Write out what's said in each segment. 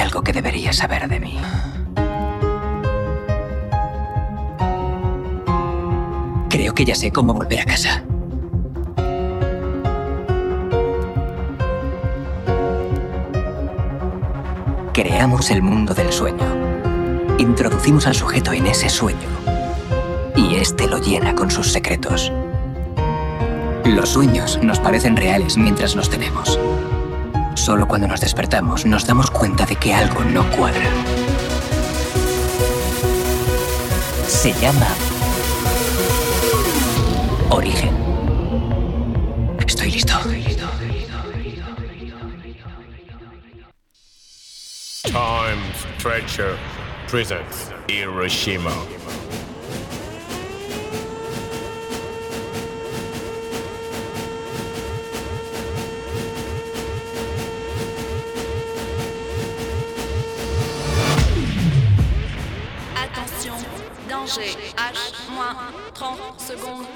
Algo que deberías saber de mí. Creo que ya sé cómo volver a casa. Creamos el mundo del sueño. Introducimos al sujeto en ese sueño. Y este lo llena con sus secretos. Los sueños nos parecen reales mientras los tenemos. Solo cuando nos despertamos nos damos cuenta de que algo no cuadra. Se llama Origen. Estoy listo. Time Stretcher presents Hiroshima. 30 secondes.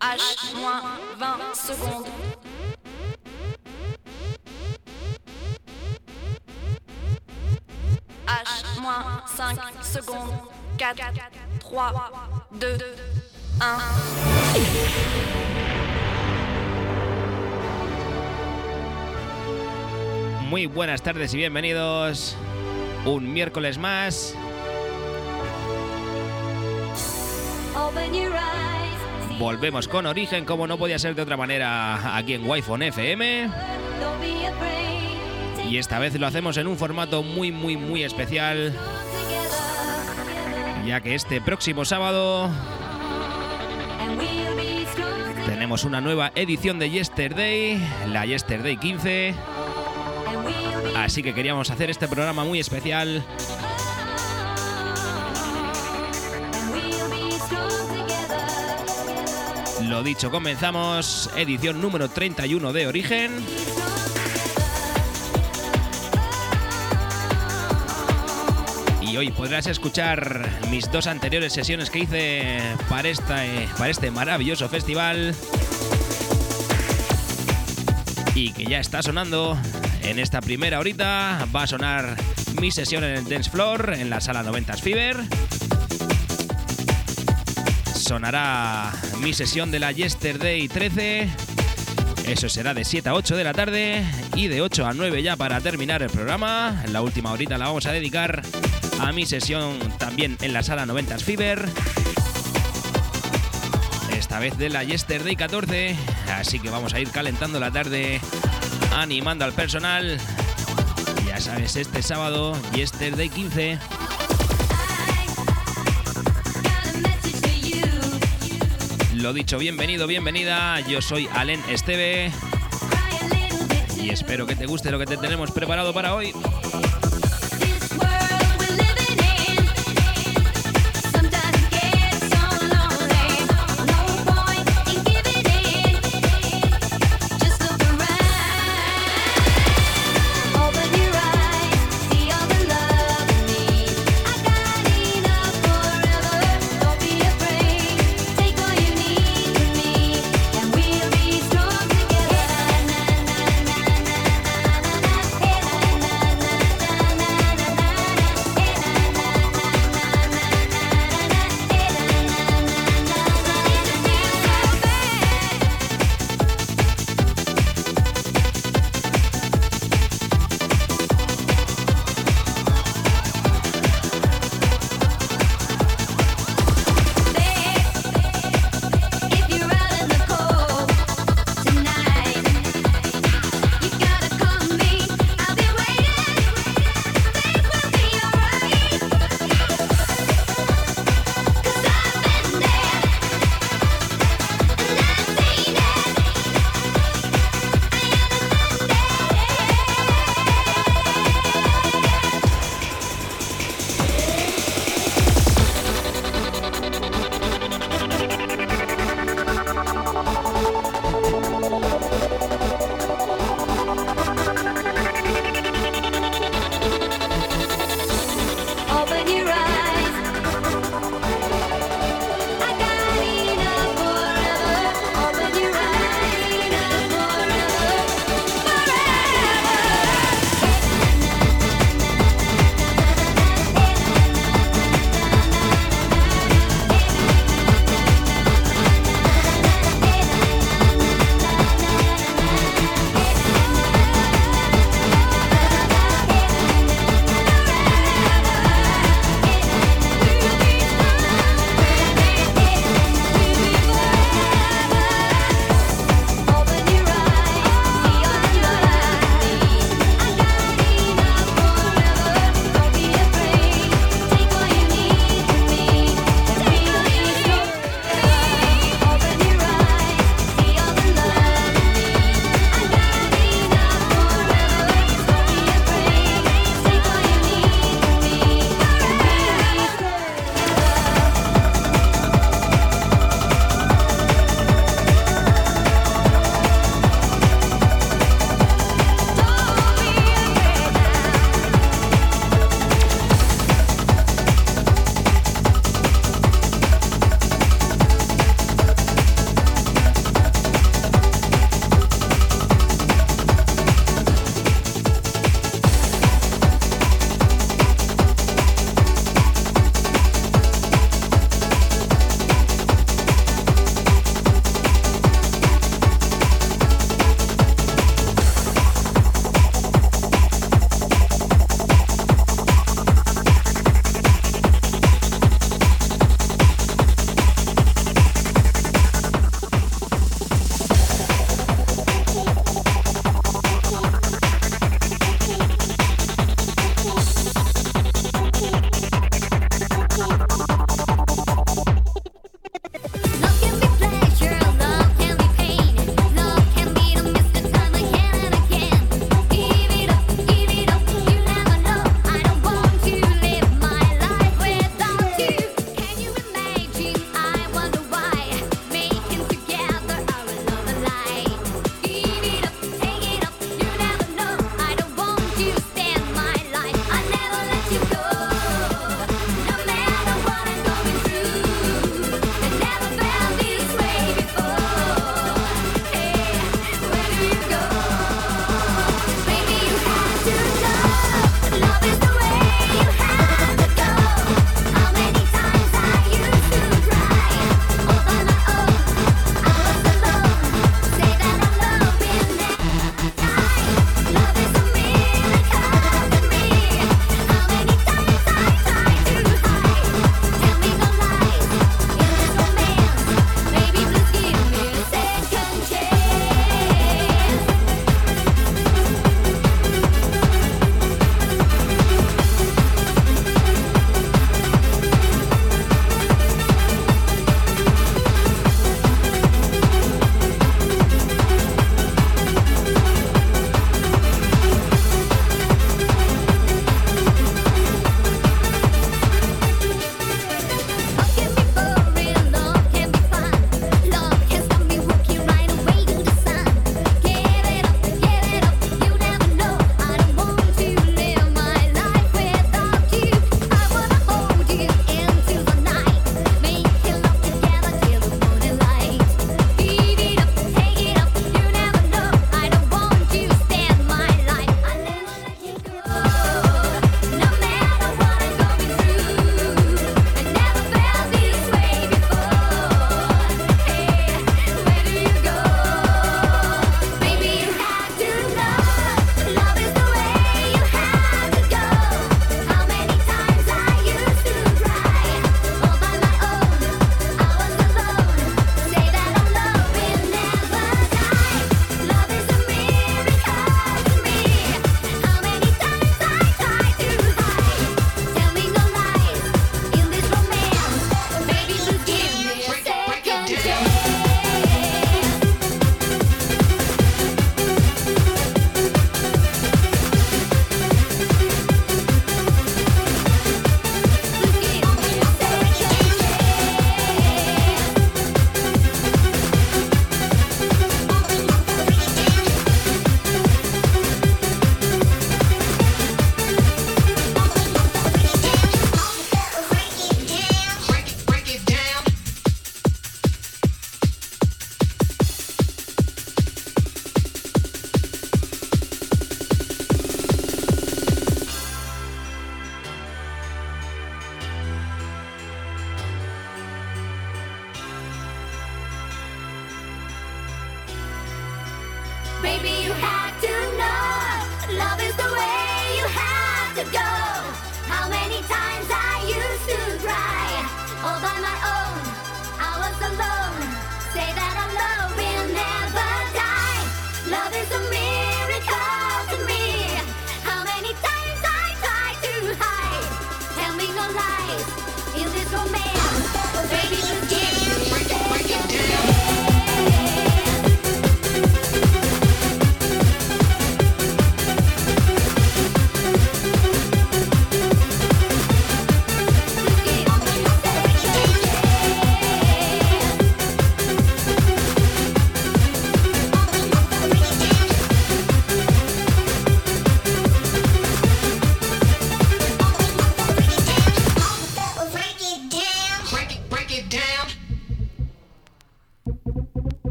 H, moins 20 secondes. H, moins 5 secondes. 4, 3, 2, 1. Muy buenas tardes y bienvenidos. Un miércoles más. Volvemos con origen, como no podía ser de otra manera, aquí en Wi-Fi FM. Y esta vez lo hacemos en un formato muy, muy, muy especial. Ya que este próximo sábado tenemos una nueva edición de Yesterday, la Yesterday 15. Así que queríamos hacer este programa muy especial. Lo dicho, comenzamos edición número 31 de Origen. Y hoy podrás escuchar mis dos anteriores sesiones que hice para, esta, eh, para este maravilloso festival. Y que ya está sonando en esta primera horita. Va a sonar mi sesión en el Dance Floor, en la sala 90 Fever. Sonará mi sesión de la Yesterday 13. Eso será de 7 a 8 de la tarde y de 8 a 9 ya para terminar el programa. La última horita la vamos a dedicar a mi sesión también en la sala 90 Fever. Esta vez de la Yesterday 14. Así que vamos a ir calentando la tarde, animando al personal. Ya sabes, este sábado, Yesterday 15. Lo dicho, bienvenido, bienvenida. Yo soy Alen Esteve. Y espero que te guste lo que te tenemos preparado para hoy.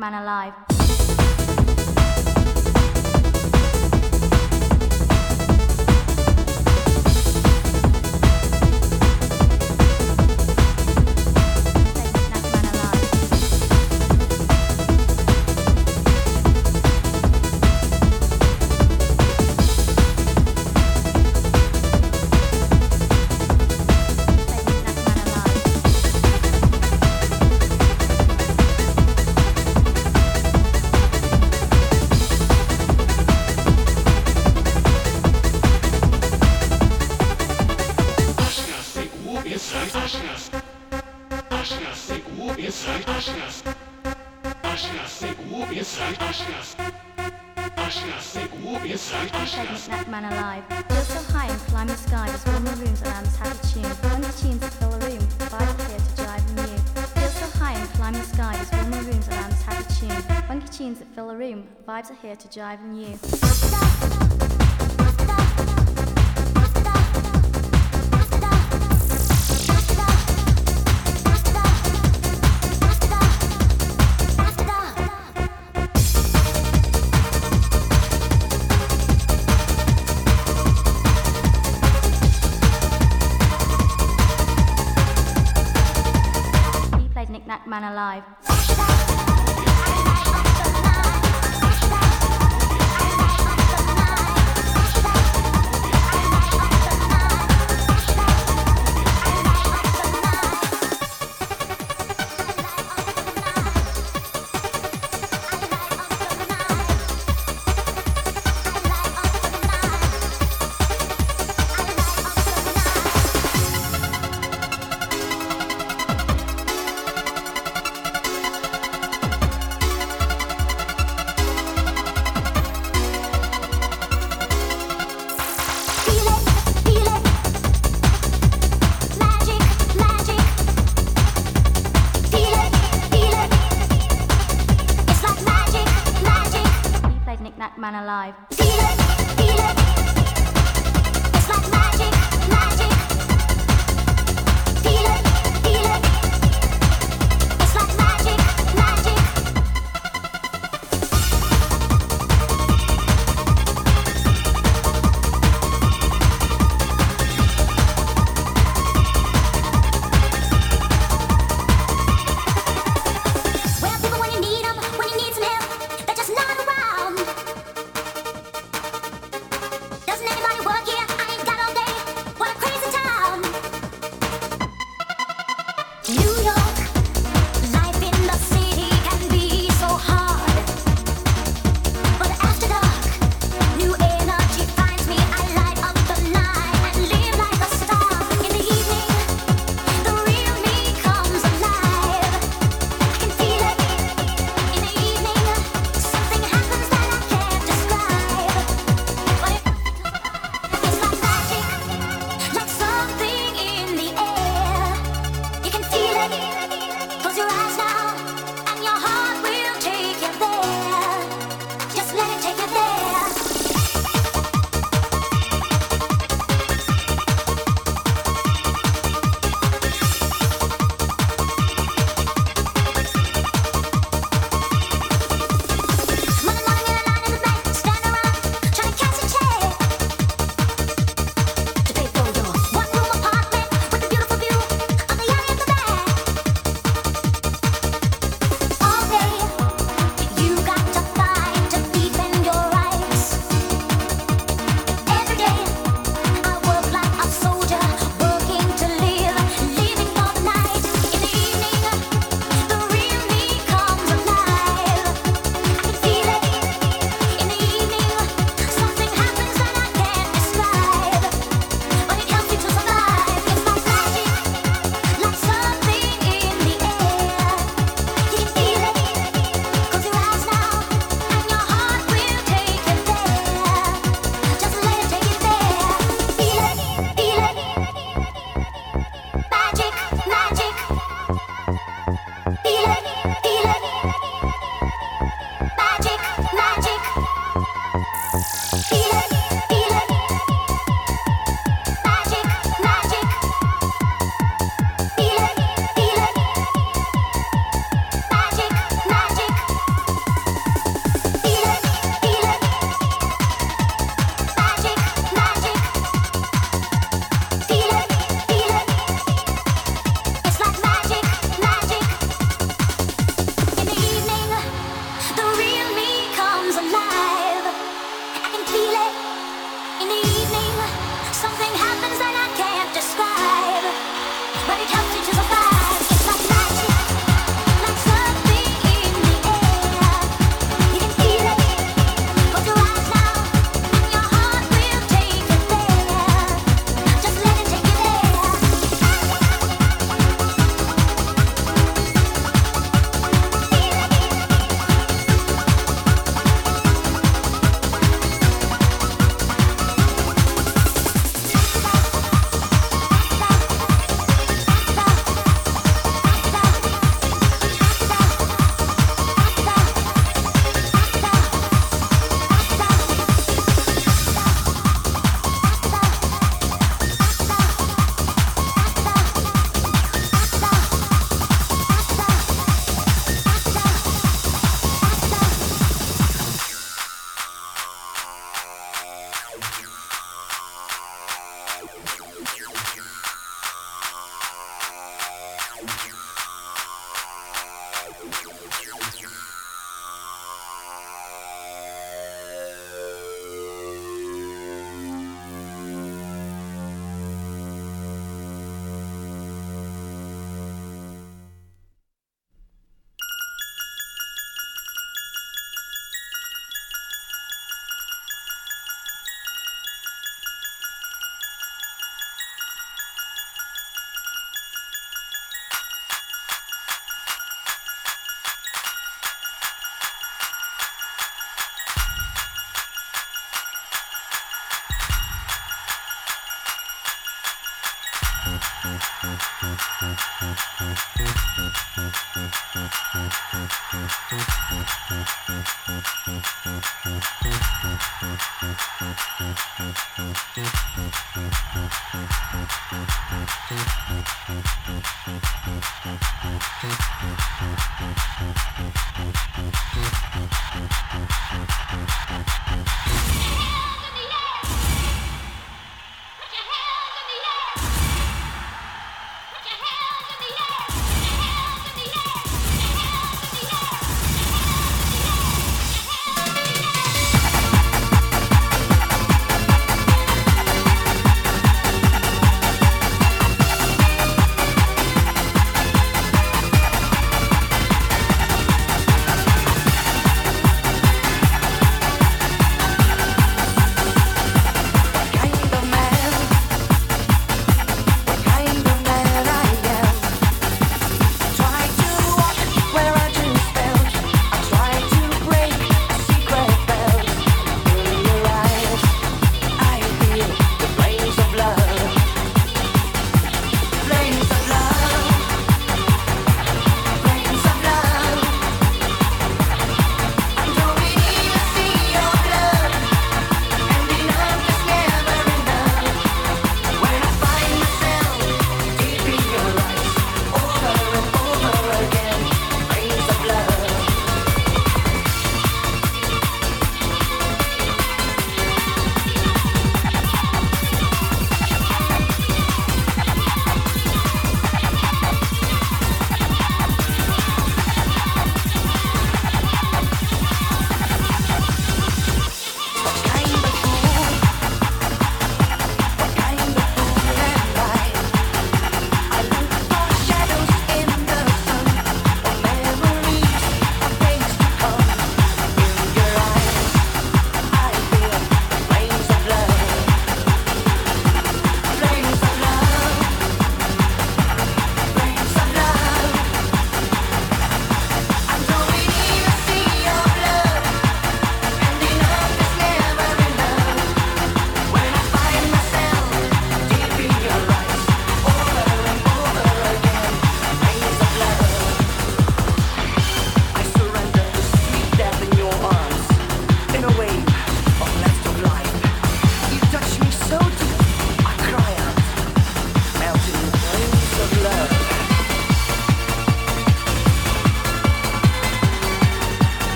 Man alive. Vibes are here to jive drive you.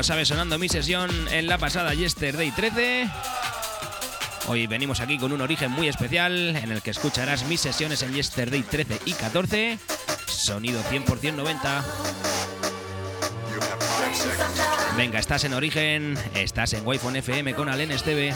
Lo sabes, sonando mi sesión en la pasada Yesterday 13. Hoy venimos aquí con un origen muy especial en el que escucharás mis sesiones en Yesterday 13 y 14. Sonido 100% 90. Venga, estás en origen, estás en Wi-Fi FM con Alen Esteve.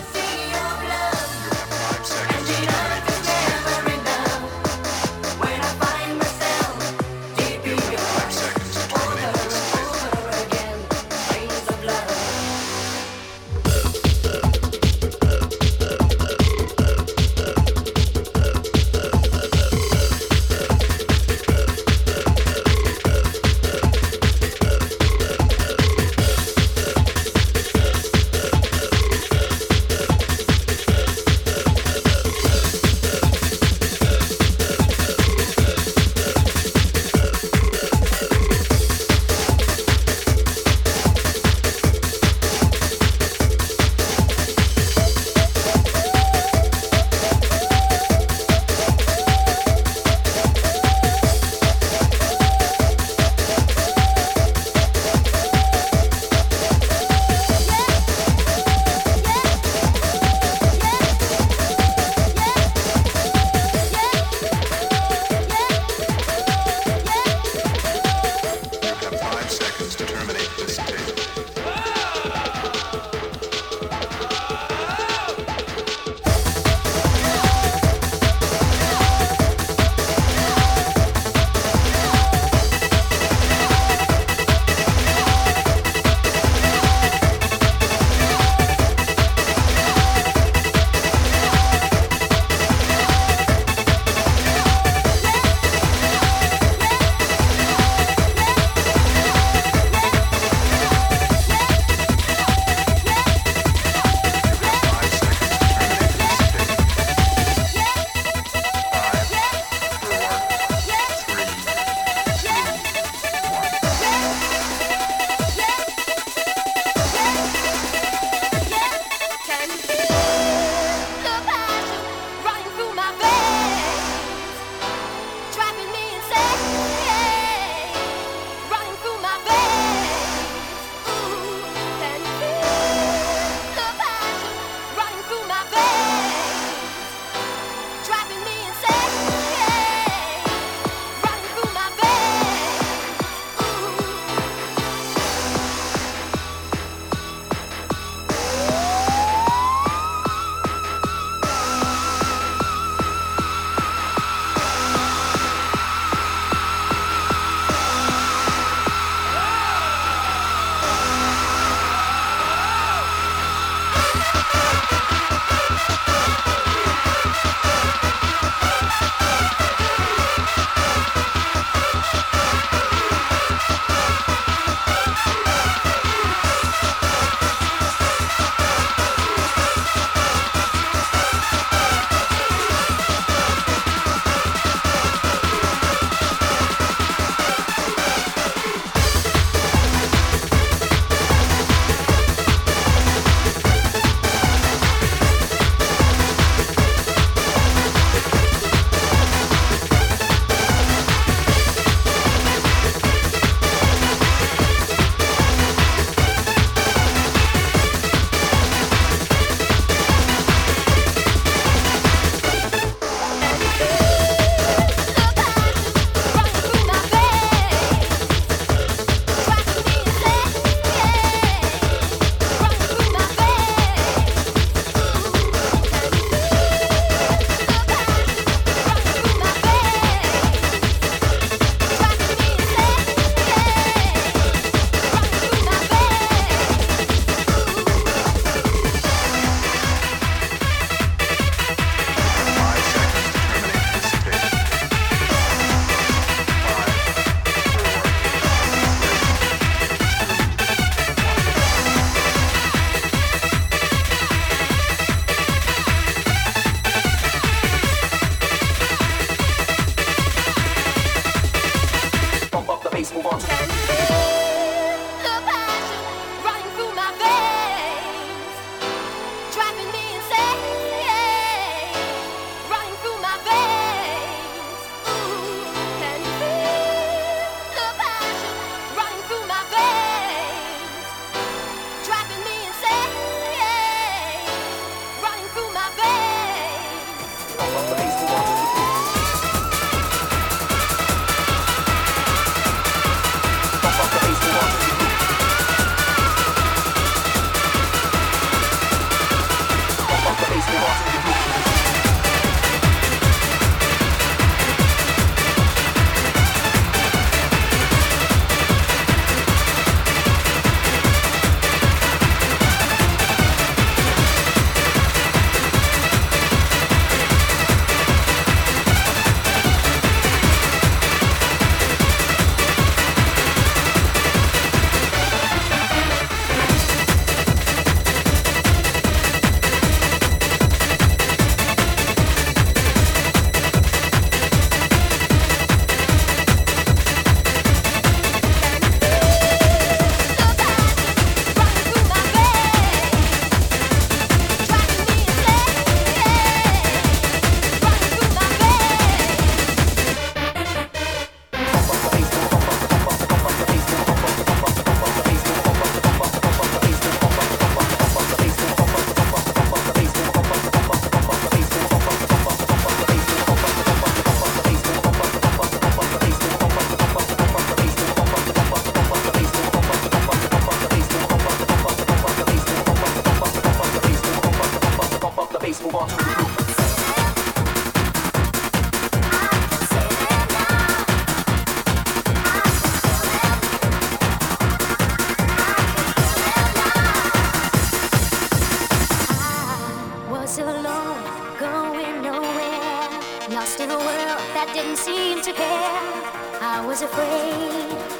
you.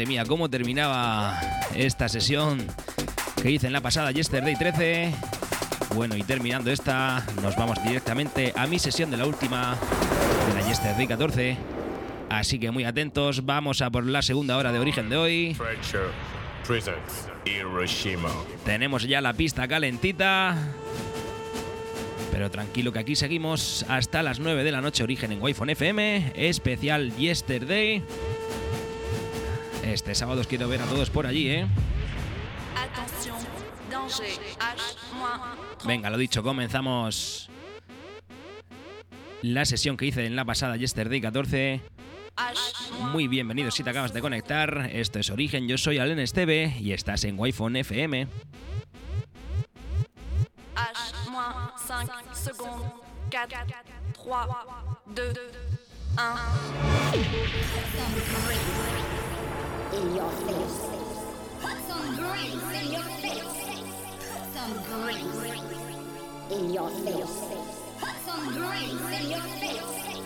Madre mía, cómo terminaba esta sesión que hice en la pasada Yesterday 13. Bueno, y terminando esta, nos vamos directamente a mi sesión de la última de la Yesterday 14. Así que muy atentos, vamos a por la segunda hora de origen de hoy. Tenemos ya la pista calentita. Pero tranquilo que aquí seguimos hasta las 9 de la noche origen en Wi-Fi FM, especial Yesterday. Este sábado os quiero ver a todos por allí, ¿eh? Attention, danger, H-30. Venga, lo dicho, comenzamos la sesión que hice en la pasada Yesterday 14. H- Muy bienvenido si te acabas de conectar. Esto es Origen, yo soy Alen Esteve y estás en Wi-Fi FM. H-5 in your face. Put some brains in your face. Put some brains in your face. Put some brains in your face.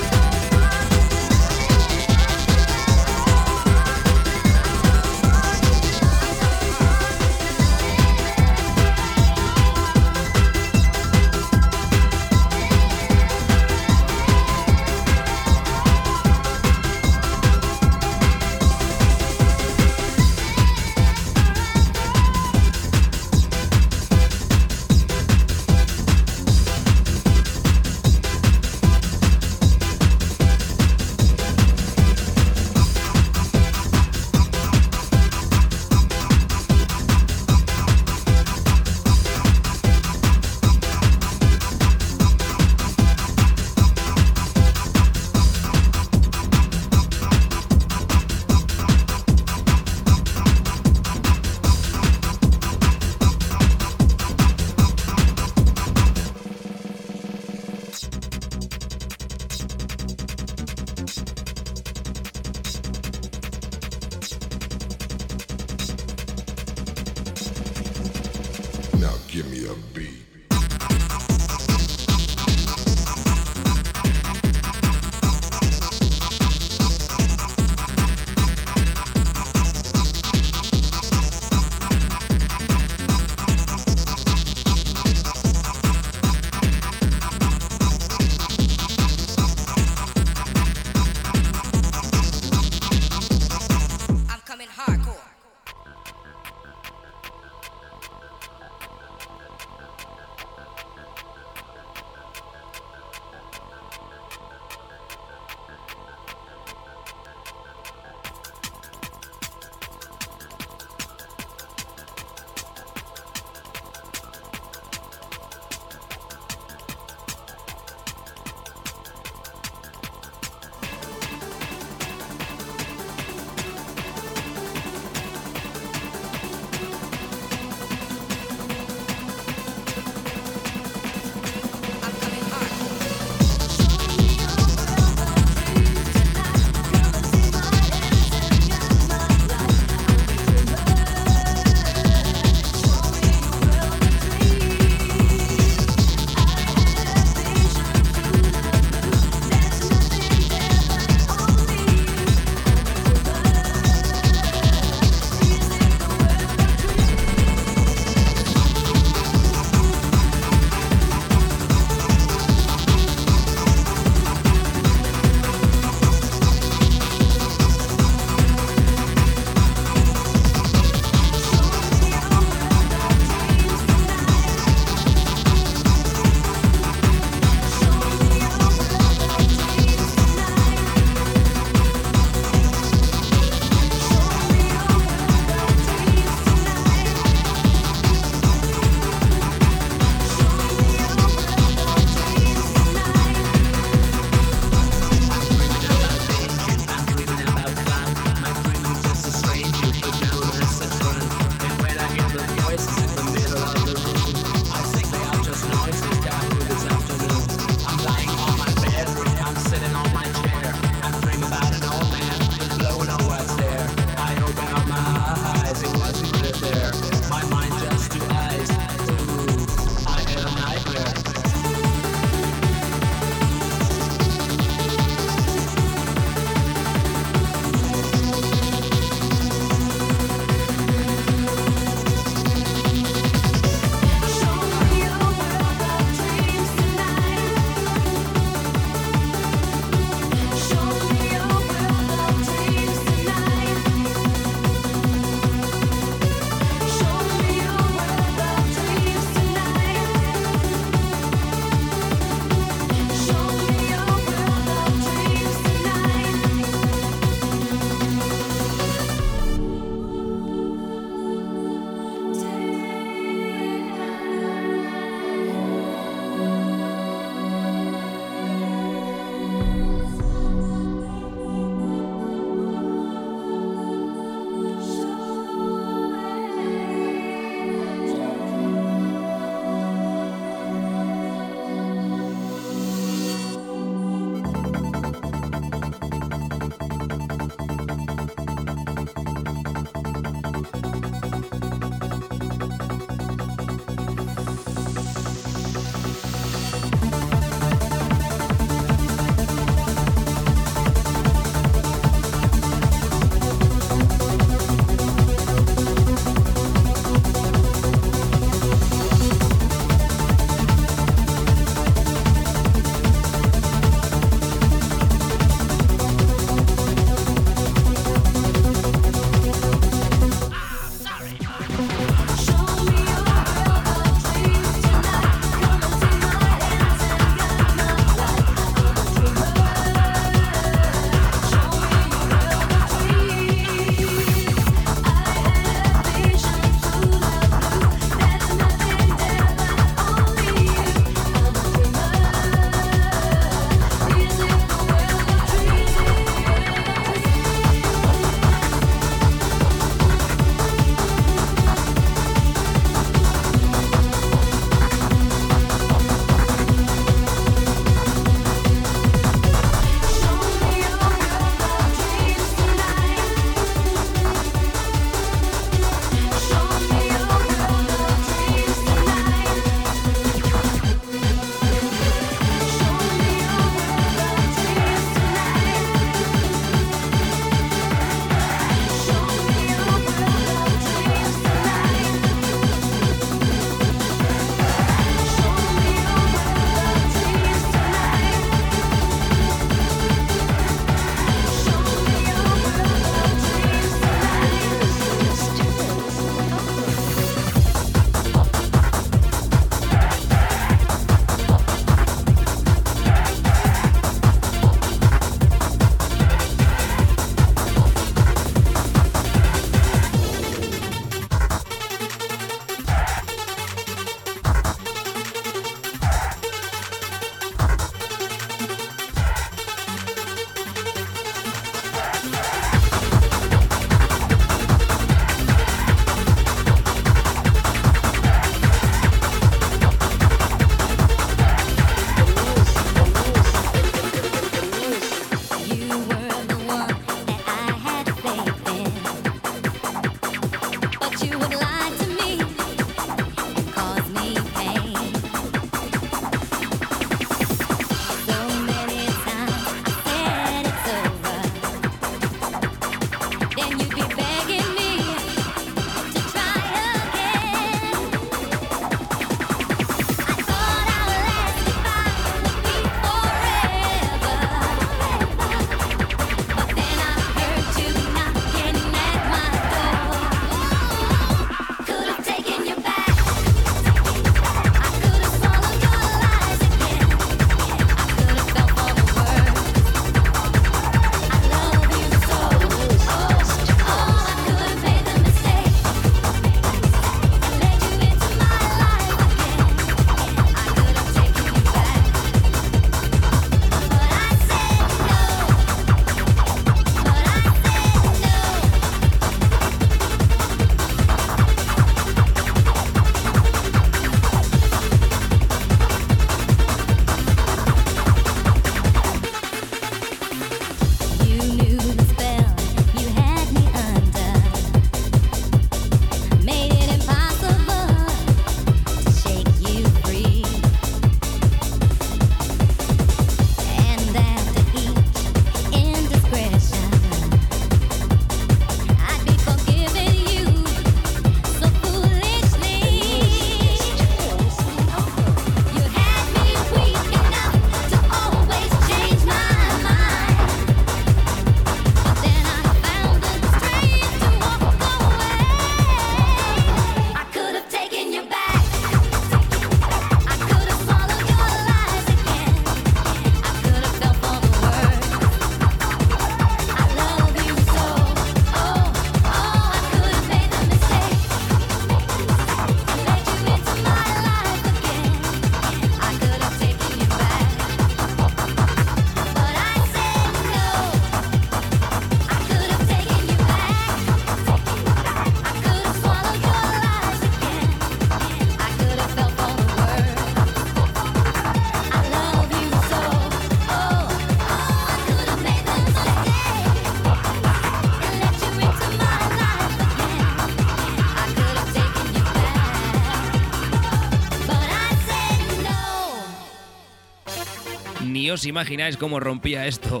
Imagináis cómo rompía esto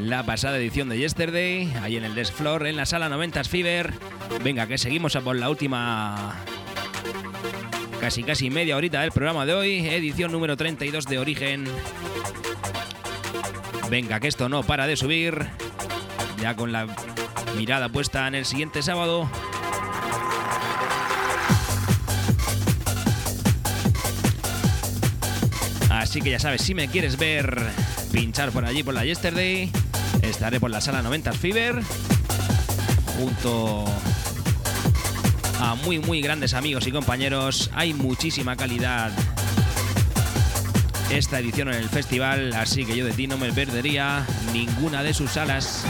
la pasada edición de Yesterday, ahí en el Desk Floor, en la sala 90 Fever. Venga, que seguimos a por la última casi casi media horita del programa de hoy, edición número 32 de Origen. Venga, que esto no para de subir, ya con la mirada puesta en el siguiente sábado. Así que ya sabes, si me quieres ver pinchar por allí por la Yesterday, estaré por la sala 90 Fever junto a muy muy grandes amigos y compañeros. Hay muchísima calidad esta edición en el festival, así que yo de ti no me perdería ninguna de sus salas.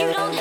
You don't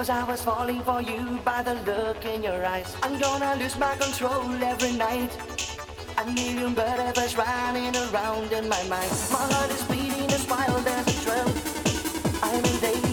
Cause I was falling for you by the look in your eyes. I'm gonna lose my control every night. A million butterflies running around in my mind. My heart is beating as wild as a drill. I'm in danger.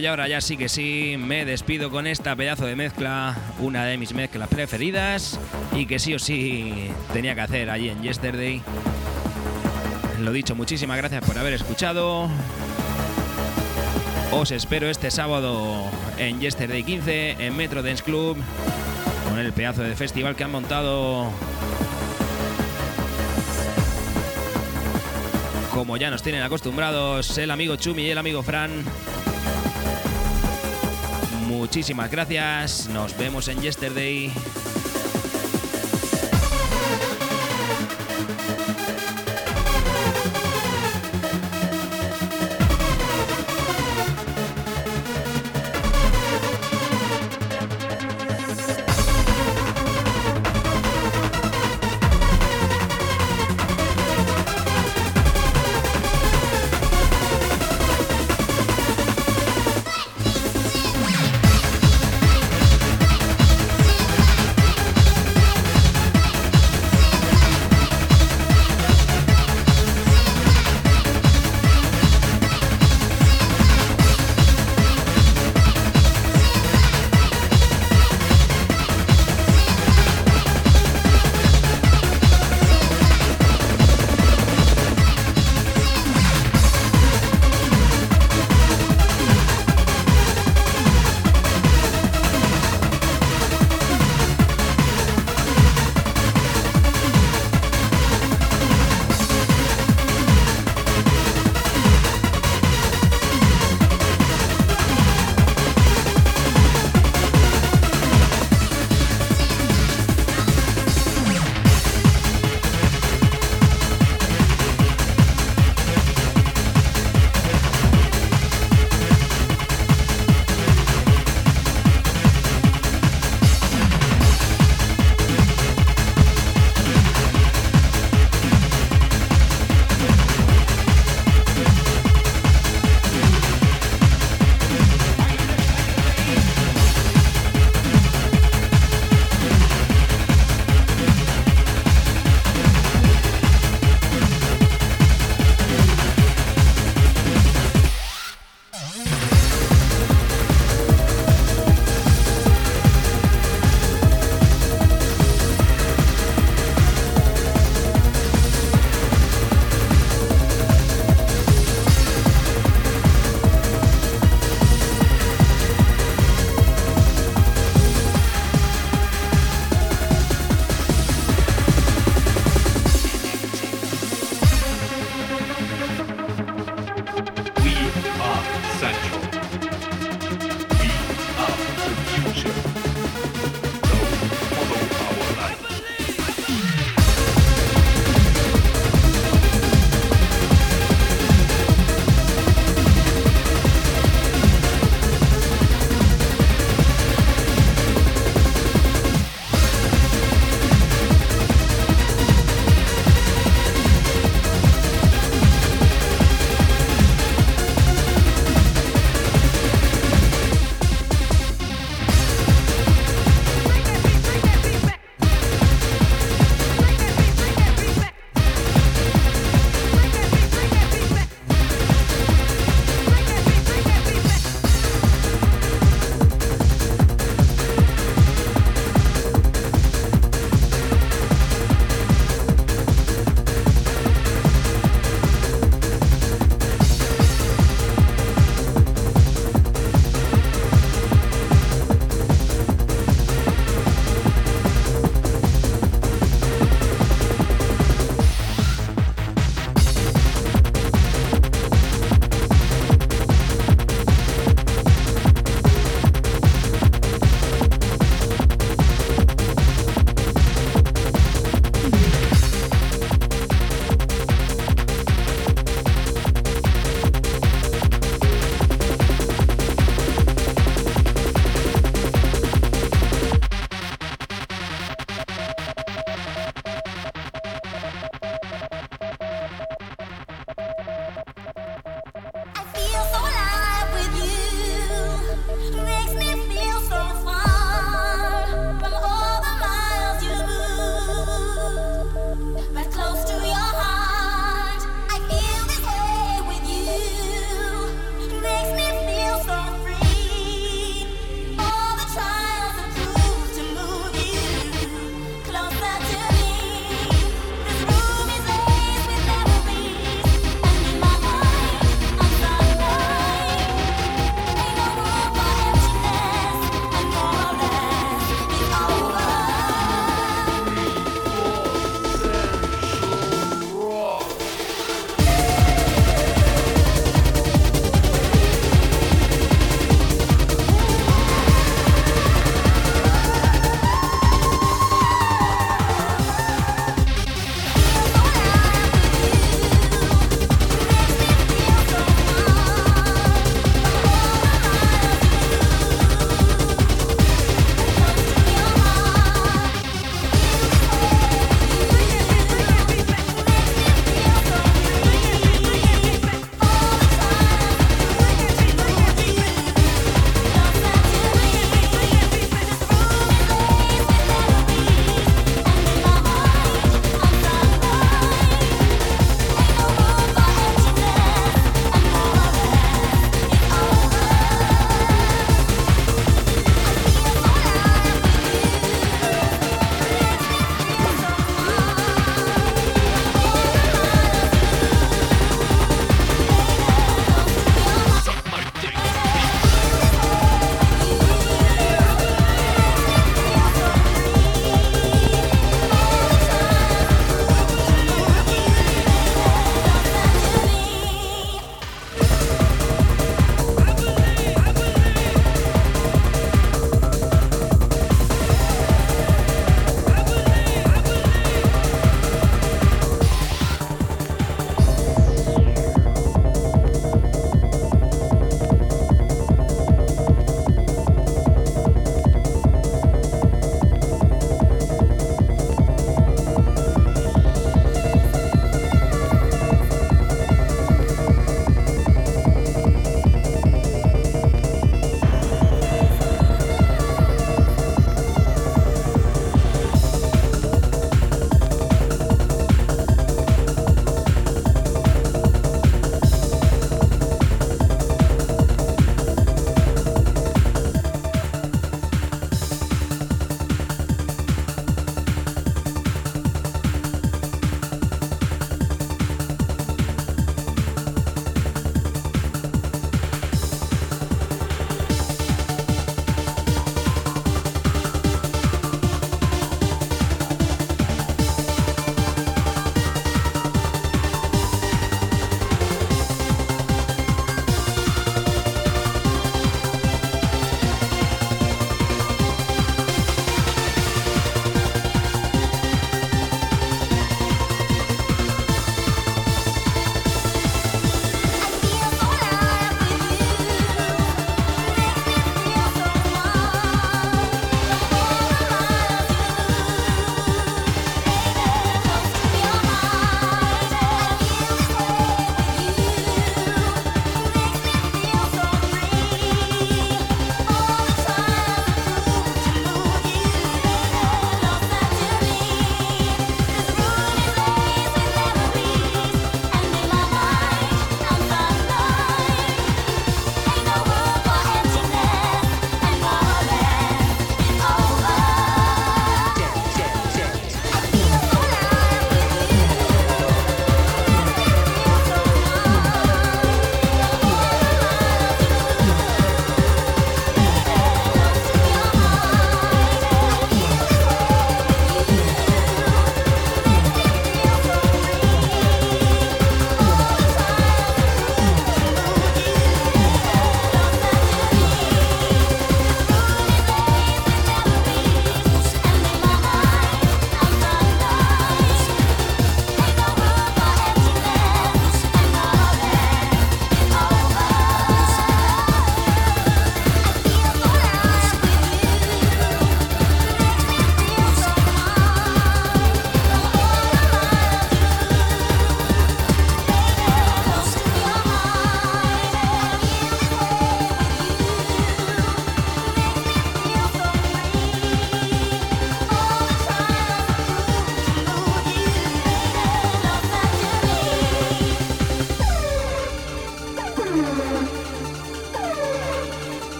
Y ahora ya sí que sí, me despido con esta pedazo de mezcla, una de mis mezclas preferidas y que sí o sí tenía que hacer allí en Yesterday. Lo dicho, muchísimas gracias por haber escuchado. Os espero este sábado en Yesterday 15 en Metro Dance Club con el pedazo de festival que han montado como ya nos tienen acostumbrados el amigo Chumi y el amigo Fran. Muchísimas gracias, nos vemos en Yesterday.